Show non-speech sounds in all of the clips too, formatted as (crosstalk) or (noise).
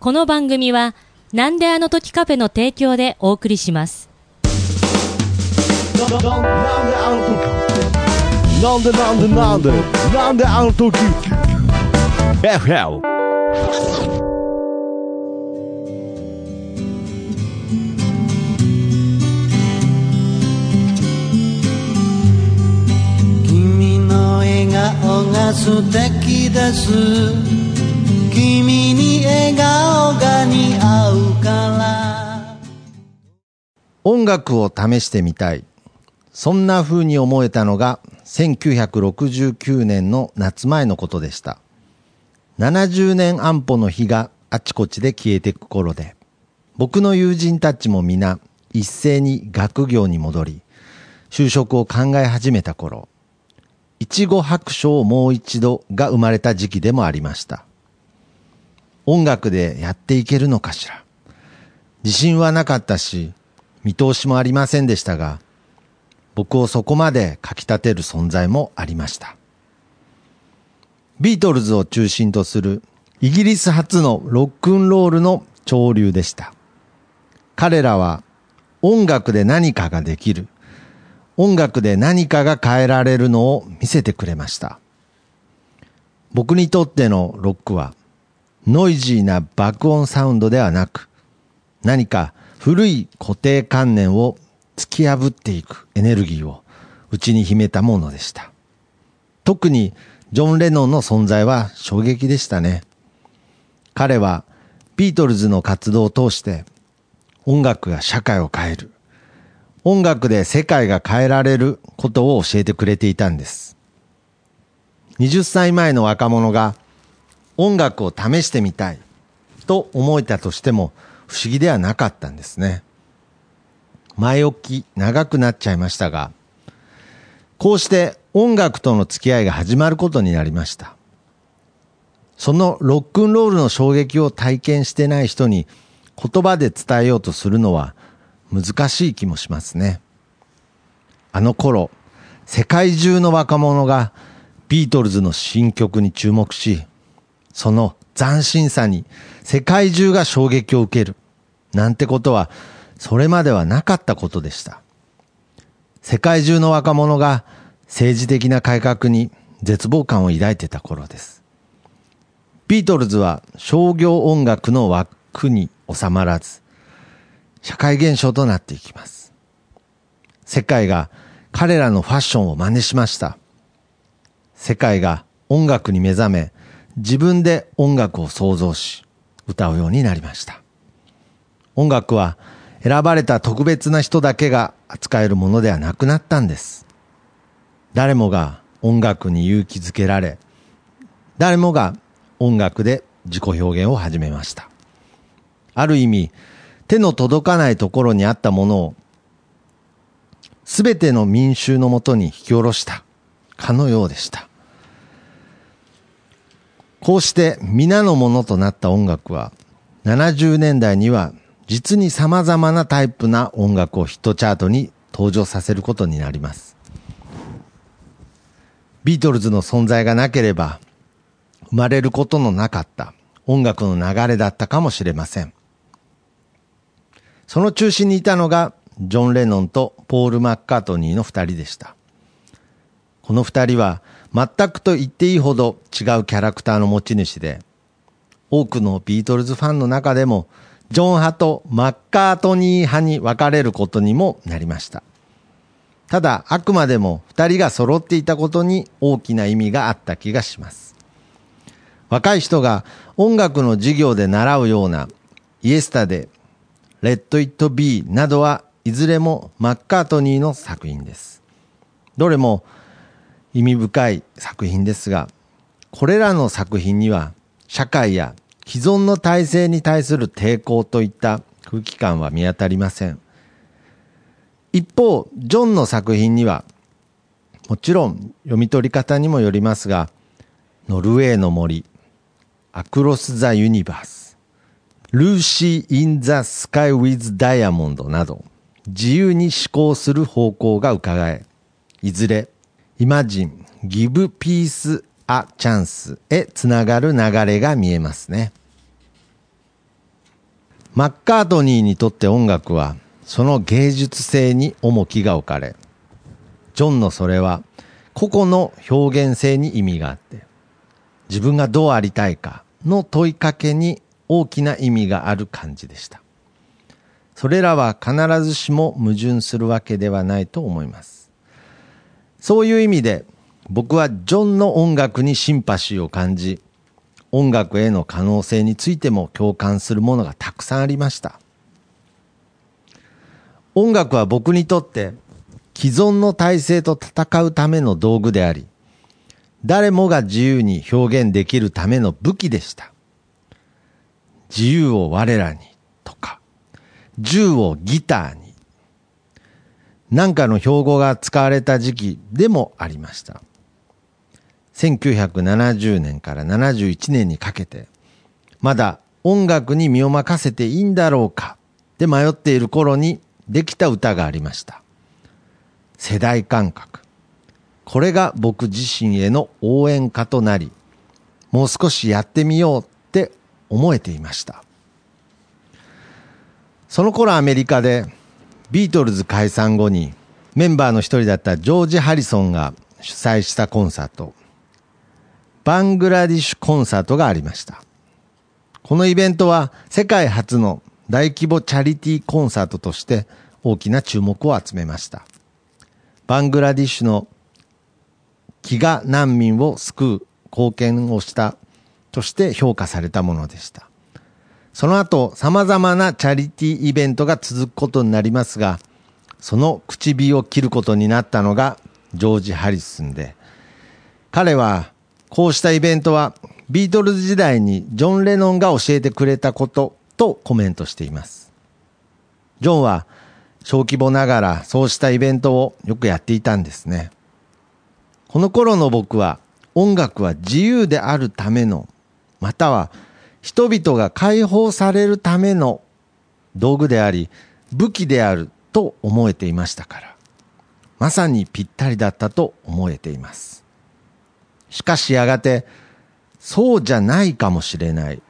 この番組は、なんであの時カフェの提供でお送りします。なんであの時なんでなんでなんでなんであの時 FL 君の笑顔が素敵です君顔が似合うから音楽を試してみたい。そんな風に思えたのが1969年の夏前のことでした。70年安保の日があちこちで消えてく頃で、僕の友人たちも皆一斉に学業に戻り、就職を考え始めた頃、いちご白書をもう一度が生まれた時期でもありました。音楽でやっていけるのかしら。自信はなかったし、見通しもありませんでしたが、僕をそこまでかき立てる存在もありました。ビートルズを中心とするイギリス初のロックンロールの潮流でした。彼らは音楽で何かができる。音楽で何かが変えられるのを見せてくれました。僕にとってのロックはノイジーな爆音サウンドではなく何か古い固定観念を突き破っていくエネルギーを内に秘めたものでした。特にジョン・レノンの存在は衝撃でしたね。彼はビートルズの活動を通して音楽が社会を変える。音楽で世界が変えられることを教えてくれていたんです。20歳前の若者が音楽を試してみたいと思えたとしても不思議ではなかったんですね。前置き長くなっちゃいましたが、こうして音楽との付き合いが始まることになりました。そのロックンロールの衝撃を体験してない人に言葉で伝えようとするのは難しい気もしますね。あの頃、世界中の若者がビートルズの新曲に注目し、その斬新さに世界中が衝撃を受ける。なんてことは、それまではなかったことでした。世界中の若者が政治的な改革に絶望感を抱いてた頃です。ビートルズは商業音楽の枠に収まらず、社会現象となっていきます。世界が彼らのファッションを真似しました。世界が音楽に目覚め、自分で音楽を創造し、歌うようになりました。音楽は選ばれた特別な人だけが扱えるものではなくなったんです。誰もが音楽に勇気づけられ、誰もが音楽で自己表現を始めました。ある意味、手の届かないところにあったものを、すべての民衆のもとに引き下ろしたかのようでした。こうして皆のものとなった音楽は、70年代には実に様々なタイプな音楽をヒットチャートに登場させることになります。ビートルズの存在がなければ、生まれることのなかった音楽の流れだったかもしれません。その中心にいたのが、ジョン・レノンとポール・マッカートニーの二人でした。この二人は、全くと言っていいほど違うキャラクターの持ち主で、多くのビートルズファンの中でも、ジョン派とマッカートニー派に分かれることにもなりました。ただ、あくまでも二人が揃っていたことに大きな意味があった気がします。若い人が音楽の授業で習うような、イエスタで、レッド・イット・ビーなどはいずれもマッカートニーの作品です。どれも意味深い作品ですが、これらの作品には社会や既存の体制に対する抵抗といった空気感は見当たりません。一方、ジョンの作品には、もちろん読み取り方にもよりますが、ノルウェーの森、アクロス・ザ・ユニバース、ルーシー・イン・ザ・スカイ・ウィズ・ダイヤモンドなど、自由に思考する方向が伺え、いずれ、イマジン、ギブ・ピース・ア・チャンスへつながる流れが見えますね。マッカートニーにとって音楽はその芸術性に重きが置かれ、ジョンのそれは個々の表現性に意味があって、自分がどうありたいかの問いかけに大きな意味がある感じでした。それらは必ずしも矛盾するわけではないと思います。そういう意味で僕はジョンの音楽にシンパシーを感じ、音楽への可能性についても共感するものがたくさんありました。音楽は僕にとって既存の体制と戦うための道具であり、誰もが自由に表現できるための武器でした。自由を我らにとか、銃をギターに、なんかの標語が使われた時期でもありました。1970年から71年にかけて、まだ音楽に身を任せていいんだろうかで迷っている頃にできた歌がありました。世代感覚。これが僕自身への応援歌となり、もう少しやってみようって思えていました。その頃アメリカでビートルズ解散後にメンバーの一人だったジョージ・ハリソンが主催したコンサート、バングラディッシュコンサートがありました。このイベントは世界初の大規模チャリティーコンサートとして大きな注目を集めました。バングラディッシュの飢餓難民を救う貢献をしたとして評価されたものでした。その後、様々なチャリティーイベントが続くことになりますが、その口火を切ることになったのがジョージ・ハリスンで、彼はこうしたイベントはビートルズ時代にジョン・レノンが教えてくれたこととコメントしています。ジョンは小規模ながらそうしたイベントをよくやっていたんですね。この頃の僕は音楽は自由であるための、または人々が解放されるための道具であり武器であると思えていましたから、まさにぴったりだったと思えています。しかしやがて、そうじゃないかもしれない、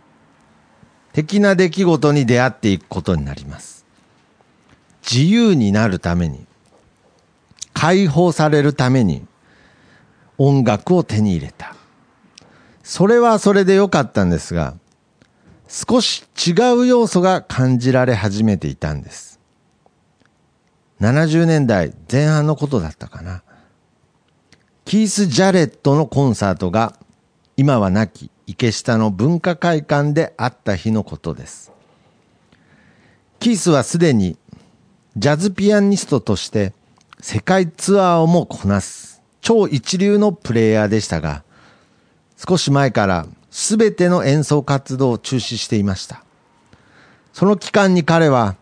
的な出来事に出会っていくことになります。自由になるために、解放されるために、音楽を手に入れた。それはそれで良かったんですが、少し違う要素が感じられ始めていたんです。70年代前半のことだったかな。キース・ジャレットのコンサートが今は亡き池下の文化会館であった日のことです。キースはすでにジャズピアニストとして世界ツアーをもこなす超一流のプレイヤーでしたが、少し前からすべての演奏活動を中止していました。その期間に彼は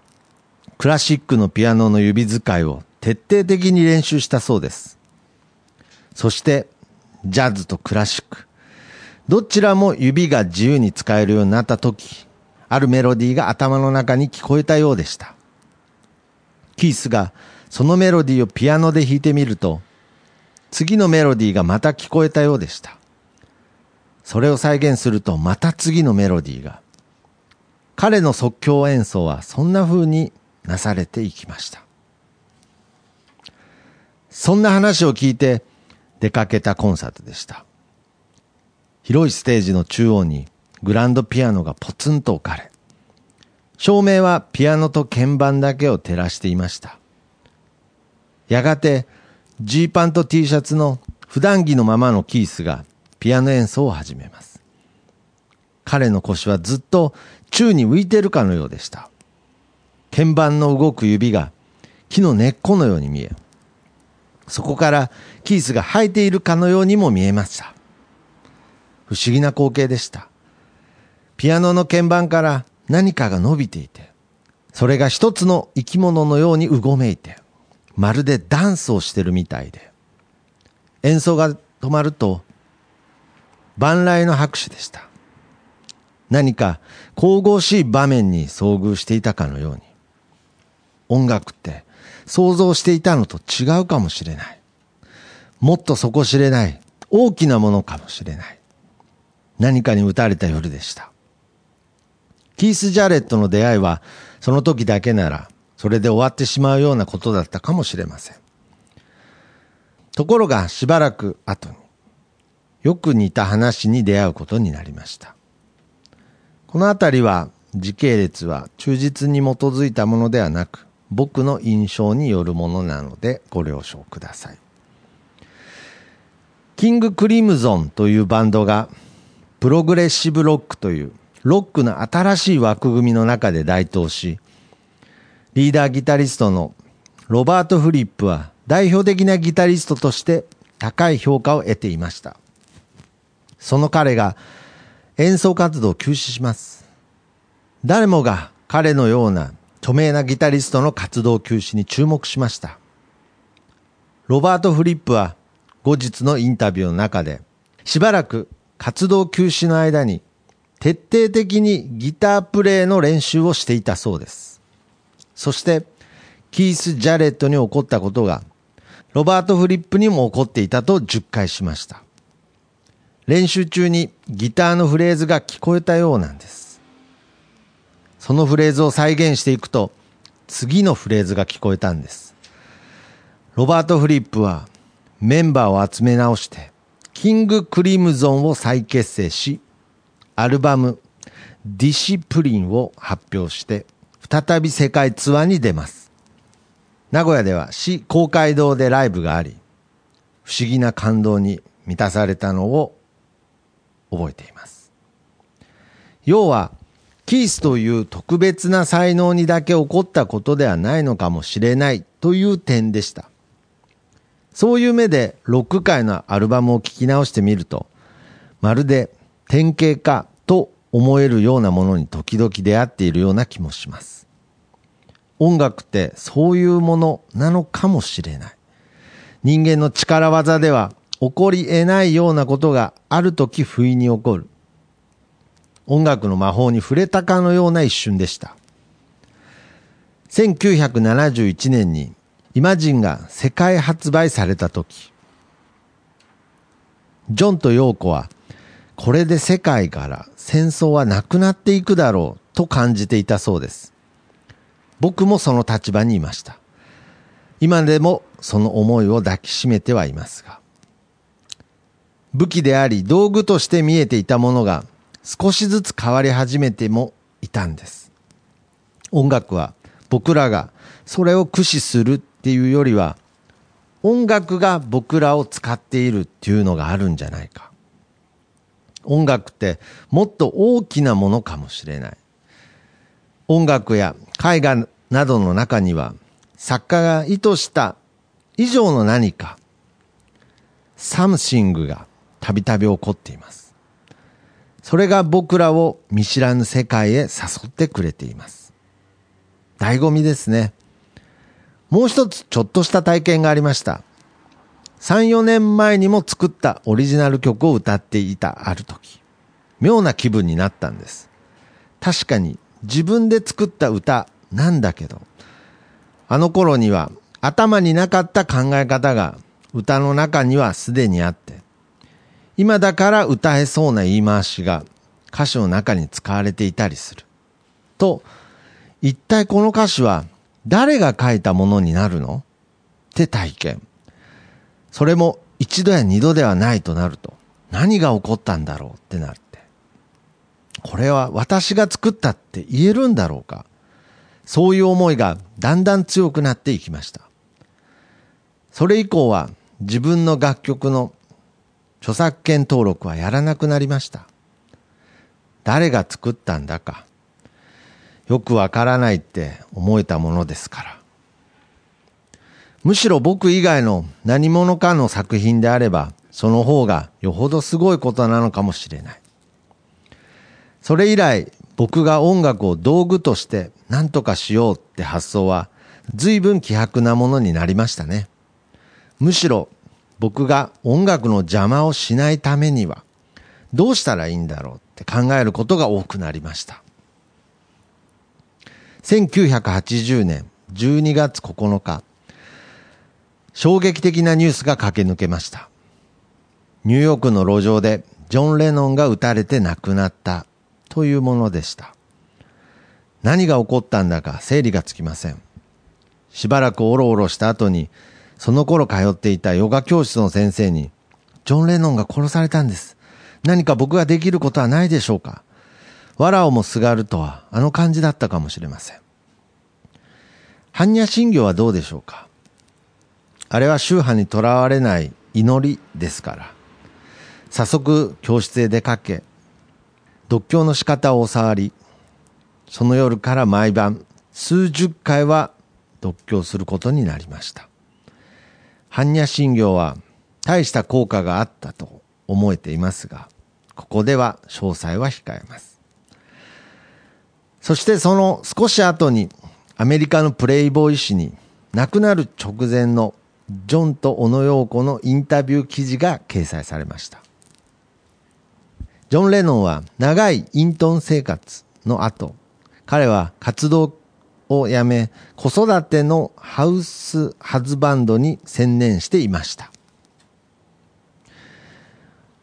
クラシックのピアノの指使いを徹底的に練習したそうです。そして、ジャズとクラシック。どちらも指が自由に使えるようになった時、あるメロディーが頭の中に聞こえたようでした。キースがそのメロディーをピアノで弾いてみると、次のメロディーがまた聞こえたようでした。それを再現するとまた次のメロディーが。彼の即興演奏はそんな風になされていきました。そんな話を聞いて出かけたコンサートでした。広いステージの中央にグランドピアノがポツンと置かれ、照明はピアノと鍵盤だけを照らしていました。やがてジーパンと T シャツの普段着のままのキースがピアノ演奏を始めます。彼の腰はずっと宙に浮いてるかのようでした。鍵盤の動く指が木の根っこのように見え、そこからキースが生えているかのようにも見えました。不思議な光景でした。ピアノの鍵盤から何かが伸びていて、それが一つの生き物のようにうごめいて、まるでダンスをしてるみたいで、演奏が止まると、万来の拍手でした。何か神々しい場面に遭遇していたかのように。音楽って想像していたのと違うかもしれない。もっと底知れない大きなものかもしれない。何かに打たれた夜でした。キース・ジャレットの出会いは、その時だけなら、それで終わってしまうようなことだったかもしれません。ところが、しばらく後に、よく似た話に出会うことになりました。このあたりは、時系列は忠実に基づいたものではなく、僕の印象によるものなのでご了承ください。キング・クリムゾンというバンドが、プログレッシブロックというロックの新しい枠組みの中で台頭し、リーダーギタリストのロバート・フリップは代表的なギタリストとして高い評価を得ていました。その彼が演奏活動を休止します。誰もが彼のような著名なギタリストの活動休止に注目しました。ロバート・フリップは後日のインタビューの中でしばらく活動休止の間に徹底的にギタープレイの練習をしていたそうです。そして、キース・ジャレットに起こったことが、ロバート・フリップにも起こっていたと10回しました。練習中にギターのフレーズが聞こえたようなんです。そのフレーズを再現していくと、次のフレーズが聞こえたんです。ロバート・フリップはメンバーを集め直して、キング・クリムゾンを再結成し、アルバムディシプリンを発表して再び世界ツアーに出ます。名古屋では市公会堂でライブがあり、不思議な感動に満たされたのを覚えています。要は、キースという特別な才能にだけ起こったことではないのかもしれないという点でした。そういう目でロック界のアルバムを聴き直してみると、まるで典型かと思えるようなものに時々出会っているような気もします。音楽ってそういうものなのかもしれない。人間の力技では起こり得ないようなことがある時不意に起こる。音楽の魔法に触れたかのような一瞬でした。1971年にイマジンが世界発売された時、ジョンとヨーコはこれで世界から戦争はなくなっていくだろうと感じていたそうです。僕もその立場にいました。今でもその思いを抱きしめてはいますが。武器であり道具として見えていたものが少しずつ変わり始めてもいたんです。音楽は僕らがそれを駆使するっていうよりは音楽が僕らを使っているっていうのがあるんじゃないか。音楽ってもっと大きなものかもしれない。音楽や絵画などの中には作家が意図した以上の何か、サムシングがたびたび起こっています。それが僕らを見知らぬ世界へ誘ってくれています。醍醐味ですね。もう一つちょっとした体験がありました。3、4年前にも作ったオリジナル曲を歌っていたある時、妙な気分になったんです。確かに自分で作った歌なんだけど、あの頃には頭になかった考え方が歌の中にはすでにあって、今だから歌えそうな言い回しが歌詞の中に使われていたりする。と、一体この歌詞は誰が書いたものになるの？って体験。それも一度や二度ではないとなると、何が起こったんだろう？ってなって。これは私が作ったって言えるんだろうか？そういう思いがだんだん強くなっていきました。それ以降は自分の楽曲の著作権登録はやらなくなりました。誰が作ったんだか、よくわからないって思えたものですから。むしろ僕以外の何者かの作品であれば、その方がよほどすごいことなのかもしれない。それ以来、僕が音楽を道具として何とかしようって発想は、随分希薄なものになりましたね。むしろ、僕が音楽の邪魔をしないためには、どうしたらいいんだろうって考えることが多くなりました。1980年12月9日、衝撃的なニュースが駆け抜けました。ニューヨークの路上でジョン・レノンが撃たれて亡くなったというものでした。何が起こったんだか整理がつきません。しばらくおろおろした後に、その頃通っていたヨガ教室の先生に、ジョン・レノンが殺されたんです。何か僕ができることはないでしょうか。藁をもすがるとは、あの感じだったかもしれません。般若心経はどうでしょうか？あれは宗派にとらわれない祈りですから。早速教室へ出かけ、読経の仕方を教わり、その夜から毎晩数十回は読経することになりました。般若心経は大した効果があったと思えていますが、ここでは詳細は控えます。そしてその少し後にアメリカのプレイボーイ誌に亡くなる直前のジョンと小野陽子のインタビュー記事が掲載されました。ジョン・レノンは長いイントン生活の後、彼は活動をやめ、子育てのハウスハズバンドに専念していました。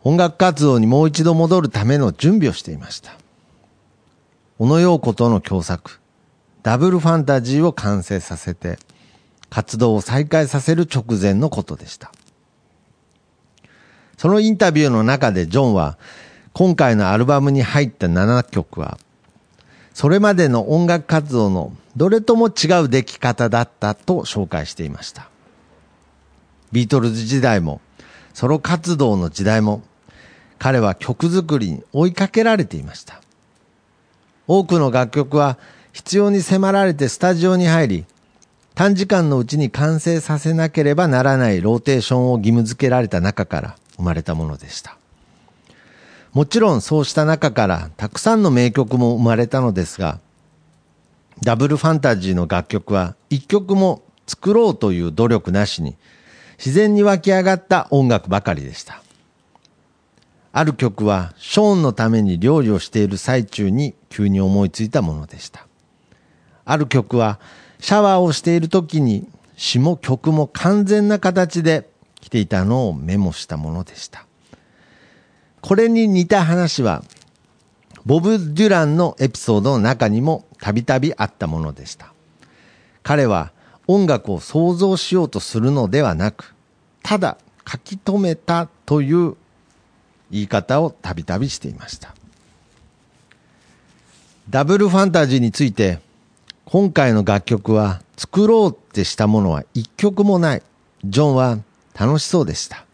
音楽活動にもう一度戻るための準備をしていました。小野陽子との共作、ダブルファンタジーを完成させて、活動を再開させる直前のことでした。そのインタビューの中でジョンは、今回のアルバムに入った7曲は、それまでの音楽活動のどれとも違う出来方だったと紹介していました。ビートルズ時代も、ソロ活動の時代も、彼は曲作りに追いかけられていました。多くの楽曲は必要に迫られてスタジオに入り、短時間のうちに完成させなければならないローテーションを義務付けられた中から生まれたものでした。もちろんそうした中からたくさんの名曲も生まれたのですが、ダブルファンタジーの楽曲は一曲も作ろうという努力なしに自然に湧き上がった音楽ばかりでした。ある曲はショーンのために料理をしている最中に急に思いついたものでした。ある曲はシャワーをしている時に詩も曲も完全な形で来ていたのをメモしたものでした。これに似た話はボブ・デュランのエピソードの中にもたびたびあったものでした。彼は音楽を想像しようとするのではなく、ただ書き留めたという言い方をたびたびしていました。ダブルファンタジーについて、今回の楽曲は作ろうってしたものは一曲もない。ジョンは楽しそうでした。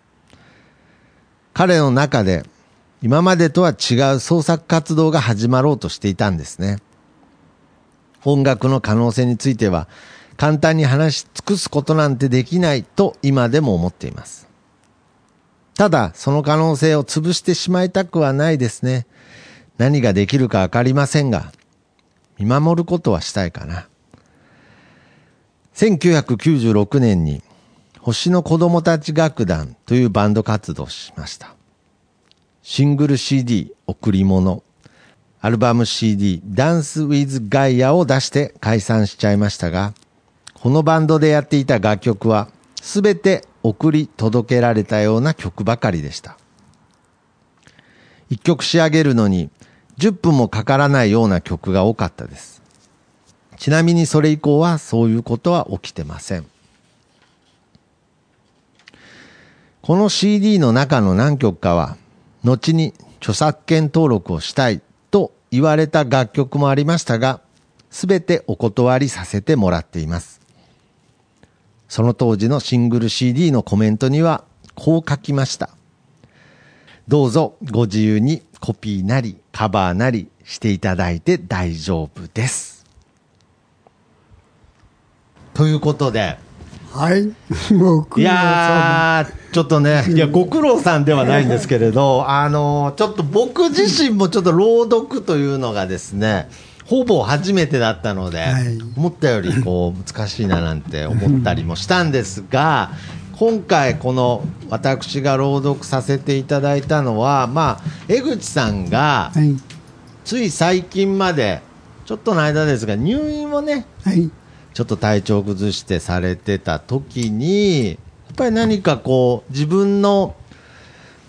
彼の中で今までとは違う創作活動が始まろうとしていたんですね。音楽の可能性については簡単に話し尽くすことなんてできないと今でも思っています。ただ、その可能性を潰してしまいたくはないですね。何ができるかわかりませんが、見守ることはしたいかな。1996年に星の子供たち楽団というバンド活動をしました。シングル CD 贈り物、アルバム CD ダンスウィズガイアを出して解散しちゃいましたが、このバンドでやっていた楽曲はすべて送り届けられたような曲ばかりでした。一曲仕上げるのに10分もかからないような曲が多かったです。ちなみにそれ以降はそういうことは起きてません。この CD の中の何曲かは、後に著作権登録をしたいと言われた楽曲もありましたが、すべてお断りさせてもらっています。その当時のシングル CD のコメントにはこう書きました。どうぞご自由にコピーなりカバーなりしていただいて大丈夫です。ということで、はい。(laughs) ご苦い労様。やー、ちょっとね、いや、ご苦労さんではないんですけれど、あの、ちょっと僕自身もちょっと朗読というのがですね、ほぼ初めてだったので、はい思ったよりこう難しいななんて思ったりもしたんですが、今回この私が朗読させていただいたのは、まあ、江口さんがはい。つい最近まで、ちょっとの間ですが、入院をね、はい。ちょっと体調崩してされてた時に、やっぱり何かこう、自分の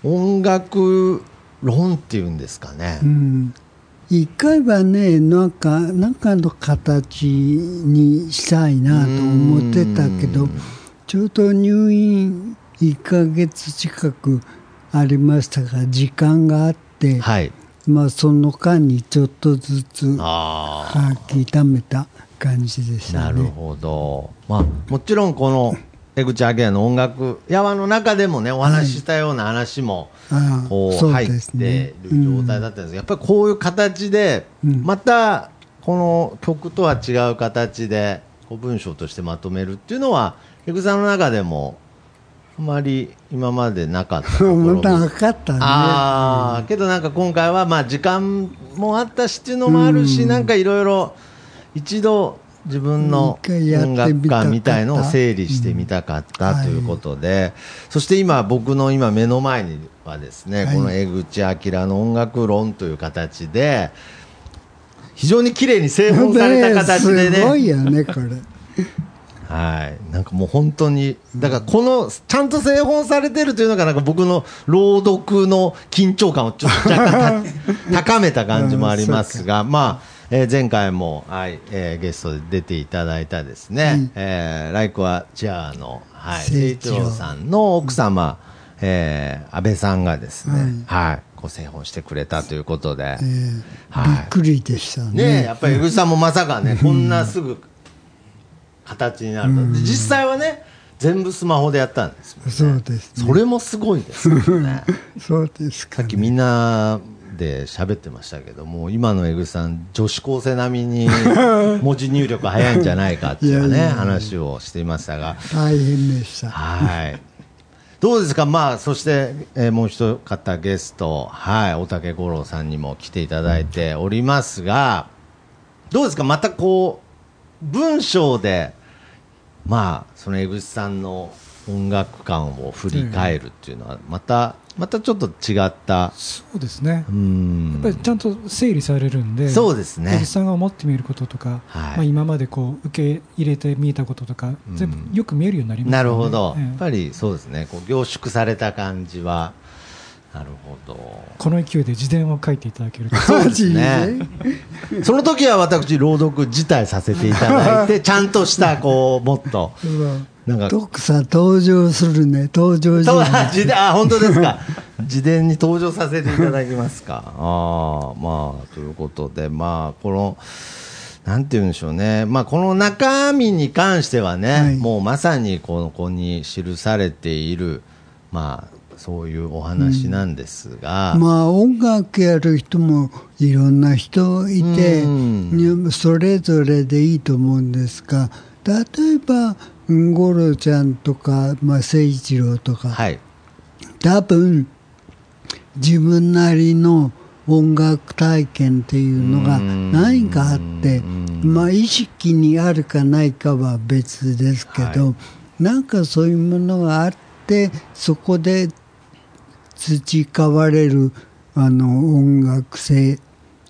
音楽論っていうんですかねう。ん。一回はねなんかなんかの形にしたいなと思ってたけどちょうど入院1ヶ月近くありましたが時間があって、はい。まあその間にちょっとずつあ書き溜めた感じでしあ、な。るほど。まあ、もちろんこの、江口明の音楽、やわの中でもね、お話ししたような話も、こう入ってる状態だったんですけど、やっぱりこういう形で、うんまたこの曲とは違う形で文章としてまとめるっていうのは、江口さんの中でも、あまり今までなかったところ (laughs) かったね。ああ、けどなんか今回はまあ時間もあったしっていうのもあるし、うんなんかいろいろ一度自分の音楽観みたいのを整理してみたかったということで、そして今僕の今目の前にはですね、はいこの江口明の音楽論という形で、非常に綺麗に製本された形でね。すごいよね、これ。はい、なんかもう本当に、だからこの、ちゃんと製本されてるというのが、なんか僕の朗読の緊張感をちょっと若干た高めた感じもありますが、(laughs) まあ、えー前回も、はいえーゲストで出ていただいたですね、うん。えーライクはチェアの、はい、誠誠一郎さんの奥様、えー安倍さんがですね、はい、ご製本してくれたということで、えーはい。びっくりでしたね。ね。やっぱり江口さんもまさかね、こんなすぐ形になると、で実際はね、全部スマホでやったんですね。そうですね。それもすごいですよね。(laughs) そうですかさっ。きみんなで喋ってましたけども、今の江口さん、女子高生並みに (laughs) 文字入力早いんじゃないかっていうね、話をしていましたが、大変でした。はい。どうですか、まあ、そして、えーもう一方ゲスト、はい、大竹五郎さんにも来ていただいておりますが、どうですか、またこう、文章で、まあ、その江口さんの音楽観を振り返るっていうのは、また、またちょっと違った、そうですね。う。ん。やっぱりちゃんと整理されるんで、そうですね。江口さんが思ってみることとか、はい。まあ、今までこう受け入れて見えたこととか、うん。全部よく見えるようになりますよね。なるほど、ええ。やっぱりそうですね、こう凝縮された感じは、なるほど。この勢いで自伝を書いていただけると。そうですね。その時は私、朗読自体させていただいて、(laughs) ちゃんとした、こう、もっと、なんか、徳さん登場するね、登場。あ本当ですか。(laughs) 自伝に登場させていただきますか。(laughs) ああ、まあ、ということで、まあ、この、なんて言うんでしょうね。まあ、この中身に関してはね、はいもうまさにこの子に記されている、まあ、そういうお話なんですが、まあ音楽やる人もいろんな人いて、うんそれぞれでいいと思うんですが例えば五郎ちゃんとか、まあ、誠一郎とか、はい。多分自分なりの音楽体験っていうのが何かあってうん。まあ意識にあるかないかは別ですけど、はなんかそういうものがあってそこで培われるあの音楽性っ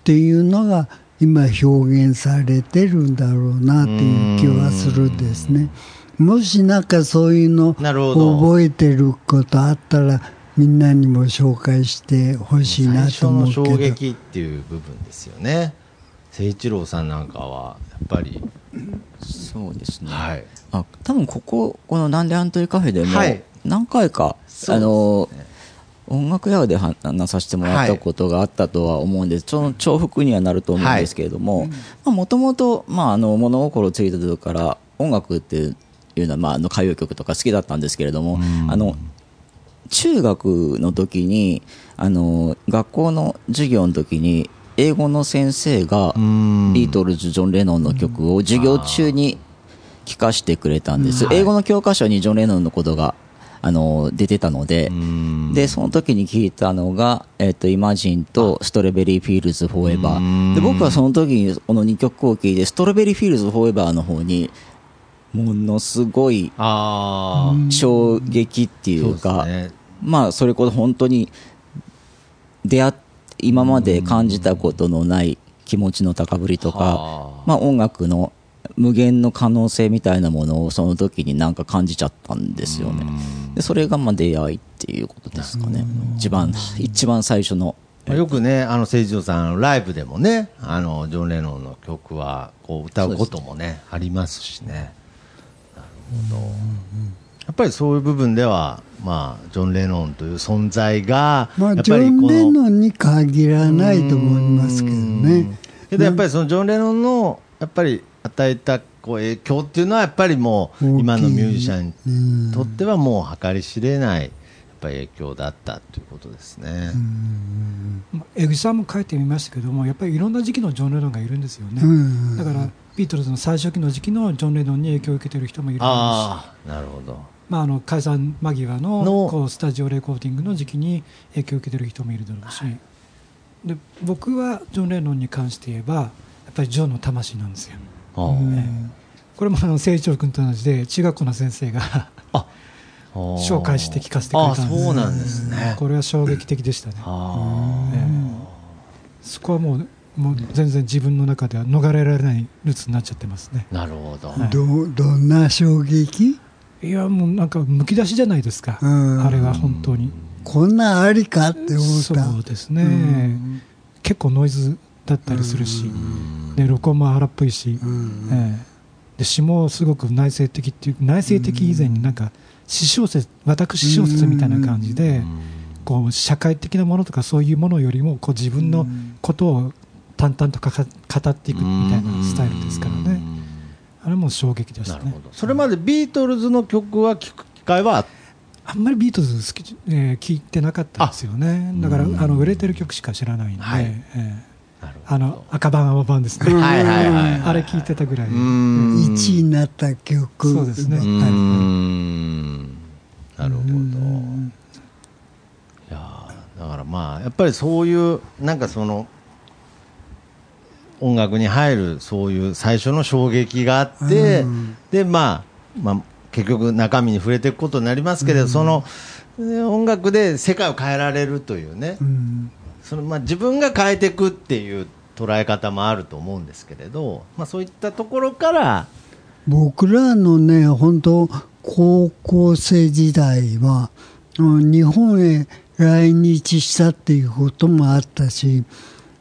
ていうのが今表現されてるんだろうなっていう気はするんですね。もしなんかそういうのなるほど。覚えてることあったらみんなにも紹介してほしいなと思うけど。最初の衝撃っていう部分ですよね。誠一郎さんなんかはやっぱり。そうですね、はい。あ多分こここの「なんでアントリーカフェ」でもはい。何回か、そうですね。あの音楽屋で話させてもらったことがあったとは思うんです、ちょ重複にはなると思うんですけれども。もともと物心ついた時から音楽っていうのは、まあ、あの歌謡曲とか好きだったんですけれども、あの中学の時にあの学校の授業の時に英語の先生がん。ビートルズジョン・レノンの曲を授業中に聞かせてくれたんです、はい。英語の教科書にジョン・レノンのことがあの出てたのでん。でその時に聞いたのが「えっとイマジン」と「ストロベリー・フィールズ・フォーエバうん。ー」で僕はその時にこの2曲を聴いて「ストロベリー・フィールズ・フォーエバー」の方にものすごい衝撃っていうか、ねまあそれこそ本当に出会っ今まで感じたことのない気持ちの高ぶりとはか、まあ、音楽の無限の可能性みたいなものをその時になんか感じちゃったんですよね。でそれがまあ出会いっていうことですかね。一番一番最初のまあよくね、あの誠一郎さん、ライブでもね、あのジョン・レノンの曲はこう歌うこともね、ありますしね。なるほど。やっぱりそういう部分では、まあ、ジョン・レノンという存在が、まあ、ジョン・レノンに限らないと思いますけどね。けどやっぱりそのジョン・レノンのやっぱり与えたこう影響っていうのはやっぱりもう今のミュージシャンうんにとってはもう計り知れないやっぱり影響だったということですね。まあ江口さんも書いてみましたけどもやっぱりいろんな時期のジョン・レノンがいるんですよね、うん。だからビートルズの最初期の時期のジョン・レノンに影響を受けてる人もいるだろうしなるほど。まあ、あの解散間際ののこうスタジオレコーディングの時期に影響を受けてる人もいるだろうし、で僕はジョン・レノンに関して言えばやっぱりジョンの魂なんですよ。これもあの成長君と同じで中学校の先生が (laughs) 紹介して聞かせてくれたんです。あそうなんですね。これは衝撃的でしたね、そこはもうもう全然自分の中では逃れられないルーツになっちゃってますね。あなるほど。はい。どどんな衝撃？いやもうなんかむき出しじゃないですか、うん。あれは本当に。こんなんありかって思そった。うですね、うん。結構ノイズだったりするし、で録音も荒っぽいし、えで詩もすごく内省的っていう内省的以前になんか詩小説私小説みたいな感じで、こう社会的なものとかそういうものよりもこう自分のことを淡々とかか語っていくみたいなスタイルですからね、あれも衝撃でしたね。なるほど。それまでビートルズの曲は聴く機会はあっあんまりビートルズ好き、えー聞いてなかったんですよね。だからあの売れてる曲しか知らないんで、はい。ええなるあの赤版青版ですね、はいはいはいはい。あれ聞いてたぐらい、うーん。1位になった曲。そうですね。うーんなるほど。いやーだからまあやっぱりそういうなんかその音楽に入るそういう最初の衝撃があって、うん。でまあまあ結局中身に触れていくことになりますけれど、そのえ音楽で世界を変えられるというね、うん。そのまあ自分が変えていくっていう捉え方もあると思うんですけれど、まあそういったところから僕らのね本当高校生時代はうん日本へ来日したっていうこともあったし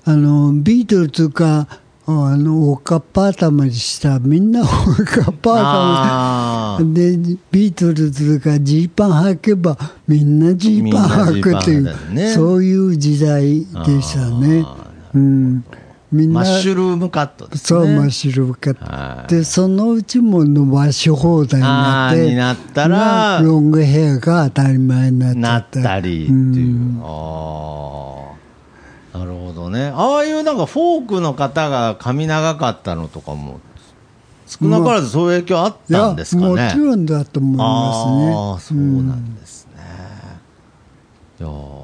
あのビートルズがあのおかっぱ頭にしたみんなおかっぱ頭でビートルズがジーパン履けばみんなジーパン履くっていみんなジーパンだよね。うそういう時代でしたね。うん、みんなマッシュルームカットですね。そうマッシュルームカット。はい。でそのうちも伸ばし放題になってになったらまあロングヘアが当たり前になっちゃなっったたりっていう。うんなるほどね。ああいうなんかフォークの方が髪長かったのとかも、少なからずそういう影響あったんですかね。もちろんだと思いああ、ますねそうなんですね。いやー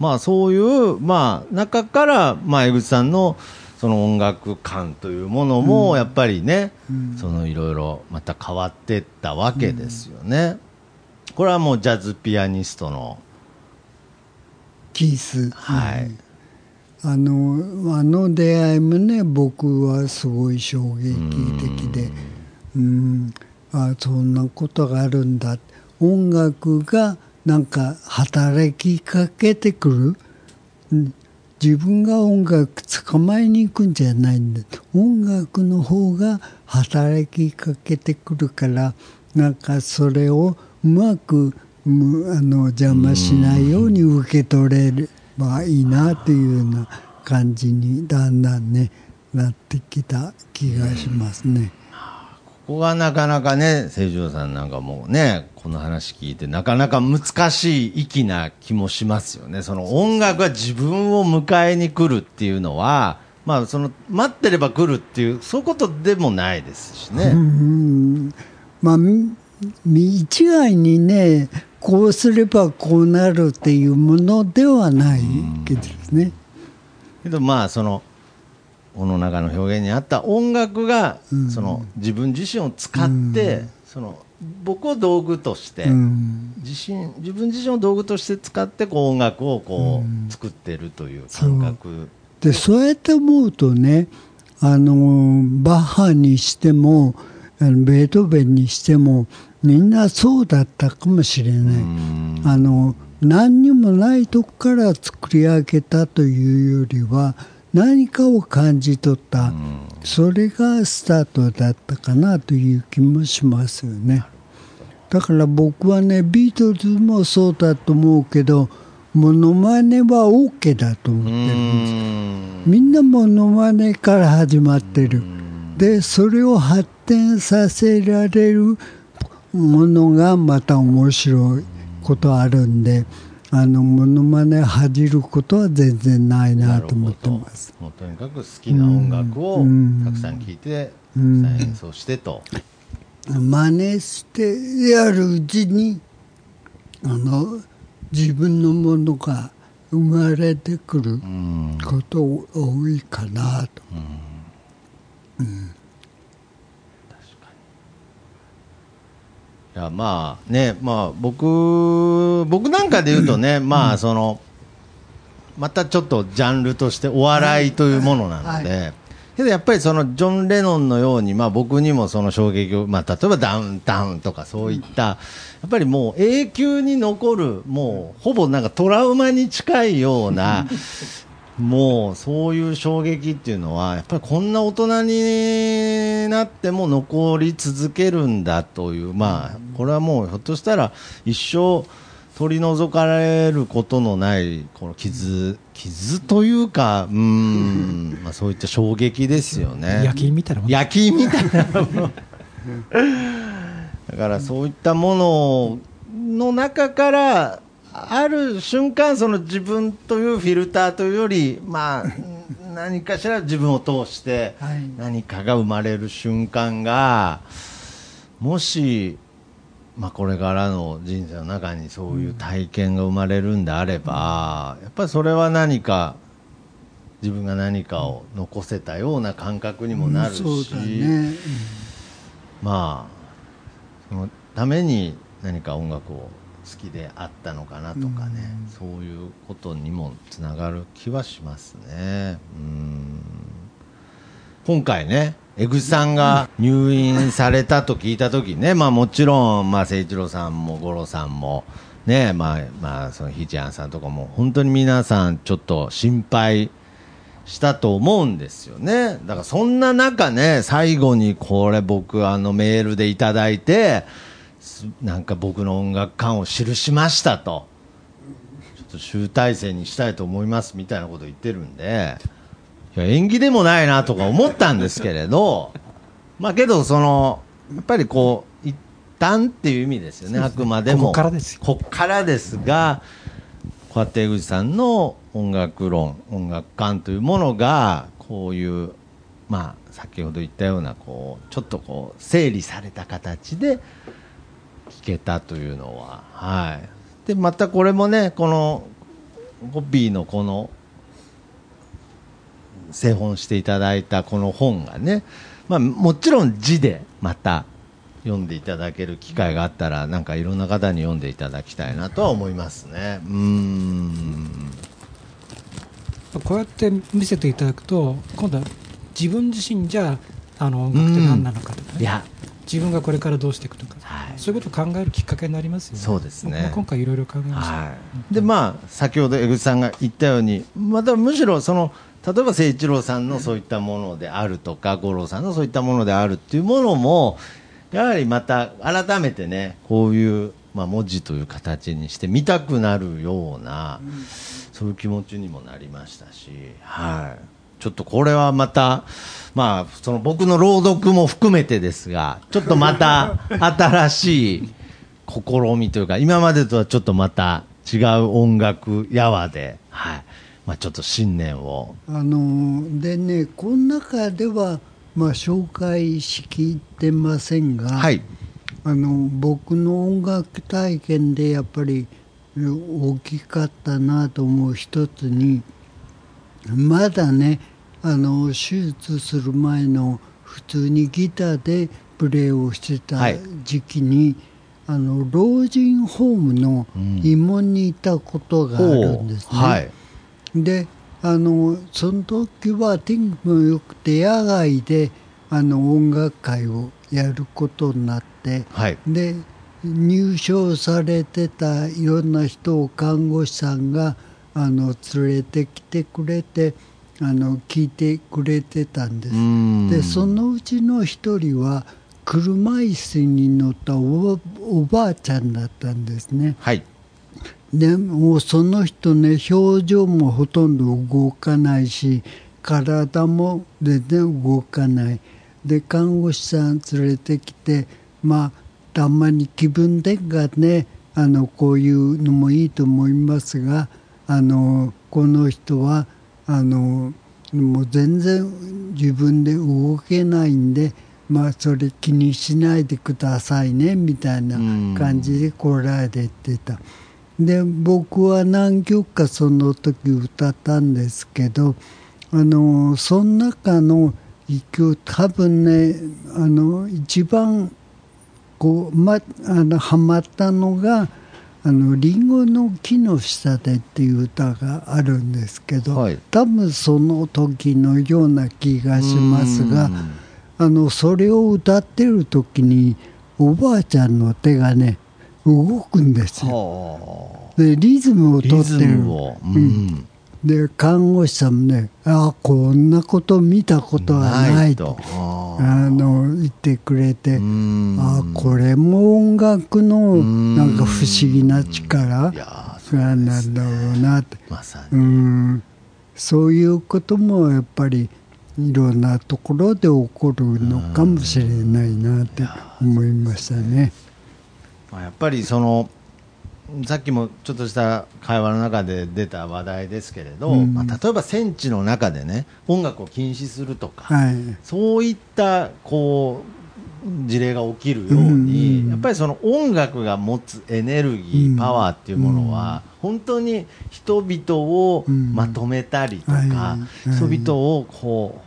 まあそういう、まあ中から、まあ江口さんのその音楽感というものも、やっぱりね、そのいろいろまた変わっていったわけですよね。これはもうジャズピアニストの、キース、はい。あのあの出会いもね僕はすごい衝撃的で。うん。あそんなことがあるんだ。音楽がなんか働きかけてくる、うん自分が音楽捕まえに行くんじゃないんだ。音楽の方が働きかけてくるからなんかそれをうまくむあの邪魔しないように受け取れればいいなというような感じにだんだんねなってきた気がしますね。ここがなかなかね、清浄さんなんかもうね、この話聞いて、なかなか難しい粋な気もしますよね。その音楽が自分を迎えに来るっていうのは、まあその待ってれば来るっていう、そういうことでもないですしね。うんまあ一概にねこうすればこうなるっていうものではないけどですね。けどまあその、この中の表現にあった音楽が、その自分自身を使って、その僕を道具として、うん。自身自分自身を道具として使ってこう音楽をこう作ってるという感覚、でそうやって思うとねあのバッハにしてもベートーベンにしてもみんなそうだったかもしれない。あの何にもないとこから作り上げたというよりは何かを感じ取った、それがスタートだったかなという気もしますよね。だから僕はねビートルズもそうだと思うけどモノマネは OK だと思ってるんです。みんなモノマネから始まってる。でそれを発展させられるものがまた面白いことあるんであのモノマネ恥じることは全然ないなと思ってます。もうとにかく好きな音楽をうんたくさん聴いて、うんたくさん演奏してと、真似してやるうちにあの自分のものが生まれてくるうん。こと多いかなと、いやまあねまあ僕僕なんかで言うとね、まあそのまたちょっとジャンルとしてお笑いというものなので、けどやっぱりそのジョン・レノンのように、まあ、僕にもその衝撃を、まあ、例えばダウンタウンとかそういった、やっぱりもう永久に残るもうほぼなんかトラウマに近いような (laughs) もうそういう衝撃っていうのはやっぱりこんな大人になっても残り続けるんだというまあこれはもうひょっとしたら一生取り除かれることのないこの傷傷というかうんまあそういった衝撃ですよね。焼き印みたいなもん。焼き印みたいなもの。だからそういったものの中からある瞬間その自分というフィルターというよりまあ何かしら自分を通してはい。何かが生まれる瞬間がもし、まあ、これからの人生の中にそういう体験が生まれるんであれば、やっぱりそれは何か自分が何かを残せたような感覚にもなるし、まあそのために何か音楽を好きであったのかなとかね、そういうことにもつながる気はしますね。うん今回ね、江口さんが入院されたと聞いたときね、まあもちろん、まあ誠一郎さんも五郎さんも、ね、まあ、まあ、そのひちやんさんとかも、本当に皆さんちょっと心配したと思うんですよね。だからそんな中ね、最後にこれ僕あのメールでいただいて、すなんか僕の音楽観を記しましたと。ちょっと集大成にしたいと思いますみたいなこと言ってるんで、いや縁起でもないなとか思ったんですけれど、(laughs) まあけどその、やっぱりこう、一旦っていう意味ですよね、あくまでも。ここからですよ。こっからですが、こうやって江口さんの音楽論、音楽観というものが、こういう、まあ、先ほど言ったような、こう、ちょっとこう、整理された形で聞けたというのは、はい。で、またこれもね、この、ホッピーのこの、製本していただいたこの本がね、まあ、もちろん字でまた読んでいただける機会があったらなんかいろんな方に読んでいただきたいなとは思いますね。うーん。こうやって見せていただくと今度は自分自身じゃあの音楽って何なのかとかね、いや自分がこれからどうしていくのか、はい。そういうことを考えるきっかけになりますよね。そうですね。今回いろいろ考えました、はい、でまあ先ほど江口さんが言ったようにまたむしろその例えば誠一郎さんのそういったものであるとか五郎さんのそういったものであるっていうものもやはりまた改めてねこういう、まあ、文字という形にして見たくなるような、そういう気持ちにもなりましたし、はい、ちょっとこれはまた、まあ、その僕の朗読も含めてですがちょっとまた (laughs) 新しい試みというか今までとはちょっとまた違う音楽やわで、はい。まあ、ちょっと新年を。あのでねこの中では、まあ、紹介しきってませんが、はい。あの僕の音楽体験でやっぱり大きかったなと思う一つにまだねあの手術する前の普通にギターでプレーをしてたはい。時期に、あの老人ホームの慰問にいたことがあるんですね。はい。であのその時は天気も良くて野外であの音楽会をやることになってはい。で入所されてたいろんな人を看護師さんがあの連れてきてくれてあの聞いてくれてたんです。うんでそのうちの一人は車椅子に乗ったおばおばあちゃんだったんですね。はい。でもうその人ね表情もほとんど動かないし体も全然動かないで看護師さん連れてきてまあたまに気分転換ねあのこういうのもいいと思いますがあのこの人はあのもう全然自分で動けないんでまあそれ気にしないでくださいねみたいな感じで来られてた。で僕は何曲かその時歌ったんですけどあのその中の一曲多分ねあの一番こう、ま、あのハマったのが「あのリンゴの木の下で」っていう歌があるんですけど、はい多分その時のような気がしますがあのそれを歌ってる時におばあちゃんの手がね動くんですよ。はでリズムを取ってる。うん。で看護師さんもねああこんなこと見たことはないとああの言ってくれてーああこれも音楽のん。なんか不思議な力なんだろうなって。まさうに。ん。そういうこともやっぱりいろんなところで起こるのかもしれないなって思いましたね。まあやっぱりそのさっきもちょっとした会話の中で出た話題ですけれど、うん。まあ、例えば戦地の中でね音楽を禁止するとか、はい。そういったこう事例が起きるように、うん。やっぱりその音楽が持つエネルギー、うんパワーっていうものは、本当に人々をうんまとめたりとか、人々をこう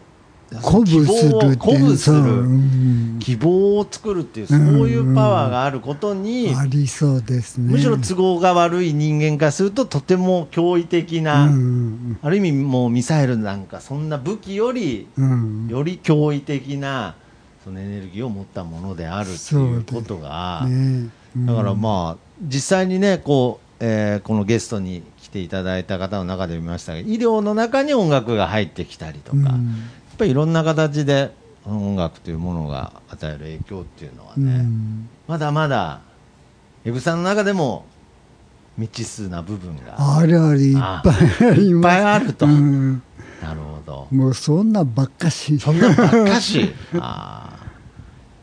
鼓舞する鼓舞する、ん希望を作るっていうそういうパワーがあることに、ありそうですね。むしろ都合が悪い人間からするととても驚異的な、うん。ある意味もうミサイルなんかそんな武器よりうん。より驚異的なそのエネルギーを持ったものであるっていうことが、ね。だからまあ実際にねこう、えーこのゲストに来ていただいた方の中で見ましたが医療の中に音楽が入ってきたりとか、ぱりいろんな形で音楽というものが与える影響っていうのはうね、んまだまだエグさんの中でも未知数な部分があれあれいっぱいありいっます。ぱいあると、うんなるほどもうそんなばっかし。そんなのばっかし (laughs) あ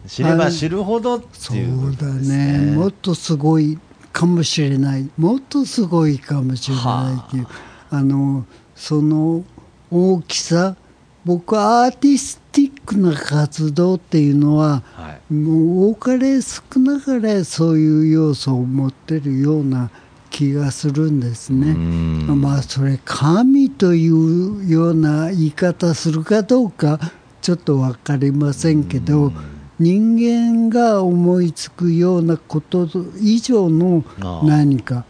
ー知れば知るほどってそういうことだですねね。もっとすごいかもしれない。もっとすごいかもしれないっていう。あの、その大きさ。僕はアーティスティックな活動っていうのは、はい。もう多かれ少なかれそういう要素を持ってるような気がするんですね。うん。まあそれ神というような言い方するかどうかちょっと分かりませんけど人間が思いつくようなこと以上の何か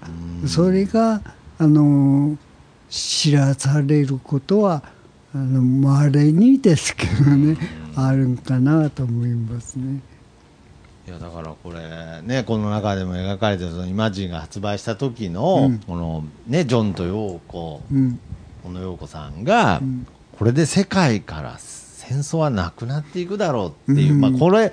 それがあの知らされることはあのまれにですけどねあるんかなと思いますね。いやだからこれねこの中でも描かれてるそのイマジンが発売した時の、うん。このねジョンとヨーコうん。小野陽子さんが、ん。これで世界から戦争はなくなっていくだろうっていう、うん。まあこれ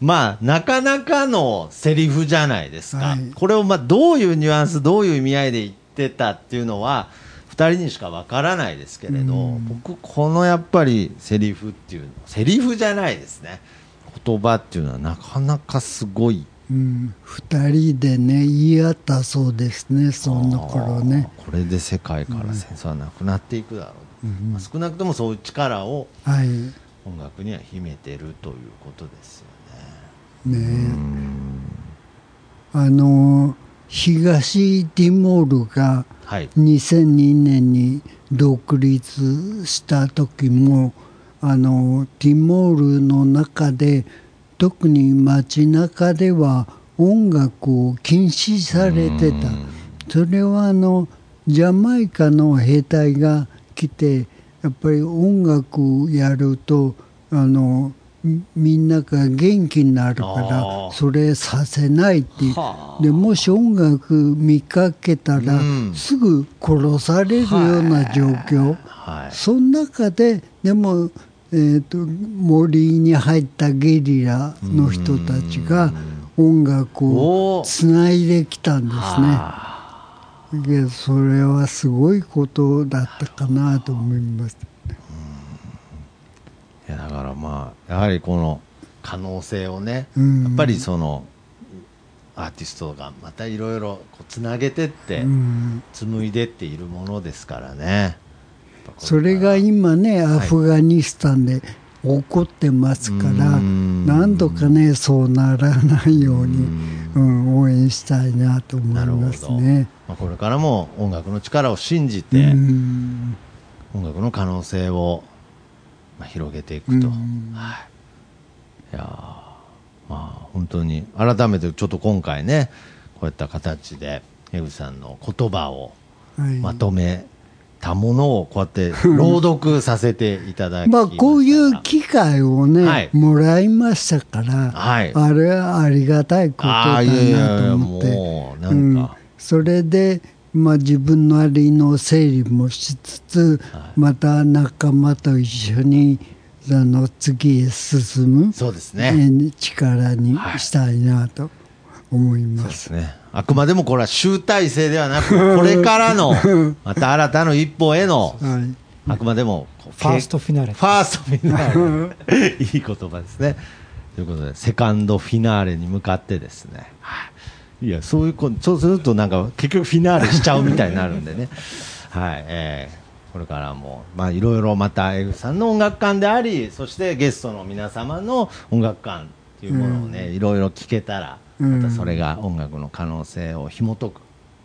まあなかなかのセリフじゃないですか、はい。これをまあどういうニュアンスどういう意味合いで言ってたっていうのは2人にしかわからないですけれど、うん。僕このやっぱりセリフっていうのセリフじゃないですね。言葉っていうのはなかなかすごい。うん、2人でね言い合ったそうですねその頃ね。これで世界から戦争はなくなっていくだろう、まあ少なくともそういう力をはい。音楽には秘めてるということですよね。ねあの東ティモールがはい。2002年に独立した時もあのティモールの中で特に街中では音楽を禁止されてたそれはあのジャマイカの兵隊が来てやっぱり音楽やるとあのみみんなが元気になるかあらー。それさせないってでもし音楽見かけたらうん。すぐ殺されるような状況、はい。その中ででも、えー、と森に入ったゲリラの人たちが音楽をつないできたんですね。それはすごいことだったかなと思います。いやだからまあやはりこの可能性をね、うん。やっぱりそのアーティストがまたいろいろつなげてって、うん。紡いでっているものですからね。それが今ね、アフガニスタンで起こってますから、うんなんとかね、そうならないように、うん、応援したいなと思いますど、ね。まあ、これからも音楽の力を信じて、うん。音楽の可能性を、まあ、広げていくと、うん。はい、いやーまあ本当に改めてちょっと今回ねこういった形で江口さんの言葉をはい。まとめたものをこうやって朗読させていただきまあ、こういう機会をね、はい。もらいましたから、はい。あれはありがたいことだなとや思って。それで、まあ、自分なりの整理もしつつ、はい。また仲間と一緒にあの次へ進む、そうですえねー力にしたいなと思いそうま。ですすね。あくまでもこれは集大成ではなく (laughs) これからの (laughs) また新たな一歩へのはい。あくまでもファーストフィナーレ。ファーストフィナーレ。(laughs) いい言葉ですね。ということでセカンドフィナーレに向かってですね。はいいやそういうこそうするとなんか結局フィナーレしちゃうみたいになるんでね。(laughs) はいえーこれからもまあいろいろまた江口さんの音楽館でありそしてゲストの皆様の音楽館っていうものをね、いろいろ聞けたらうん。またそれが音楽の可能性を紐解く。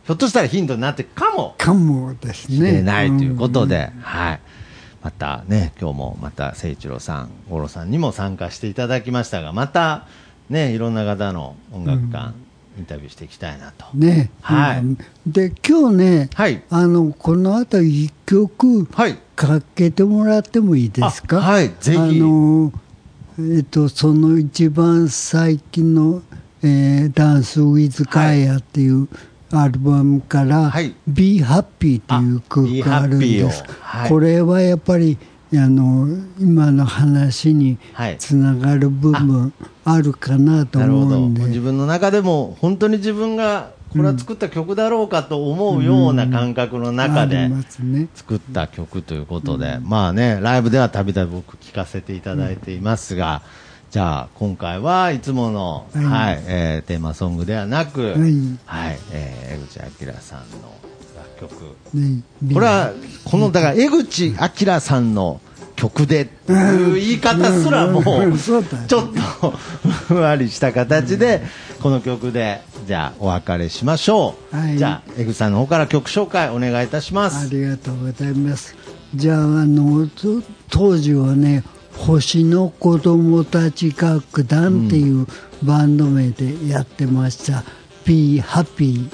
ひょっとしたらヒントになっていくかも。かもですしれね。ないということん。で、はい。またね、今日もまた誠一郎さん、五郎さんにも参加していただきましたが、またね、いろんな方の音楽館、インタビューしていきたいなと。ね、はいうんで今日ね、はい。あのこの後一曲はい。かけてもらってもいいですか？あはいぜひあのえっ、とその一番最近の、えーダンスウィズカイアっていうアルバムから、はい Be Happy っていう曲があるんです。はいこれはやっぱりあの今の話にはいつながる部分あるかなとなるほど。思うんで。自分の中でも、本当に自分が、これは作った曲だろうかと思うような感覚の中で。作った曲ということで、まあね、ライブではたびたび僕聴かせていただいていますが、じゃあ今回はいつもの、はいはい、えーテーマソングではなく、はい、はいえー江口明さんの楽曲。ねこれは、この、だから江口明さんの曲でっていう言い方すらもうちょっとふんわりした形で、この曲で、じゃあお別れしましょう。はいじゃあ、江口さんの方から曲紹介お願いいたしまあす。りがとうございます。じゃあ、あの、と当時はね、星の子供たち楽団っていうバンド名でやってました。Be Happy。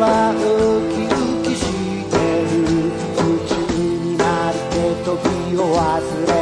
はウキウキしてる。になって時を忘れ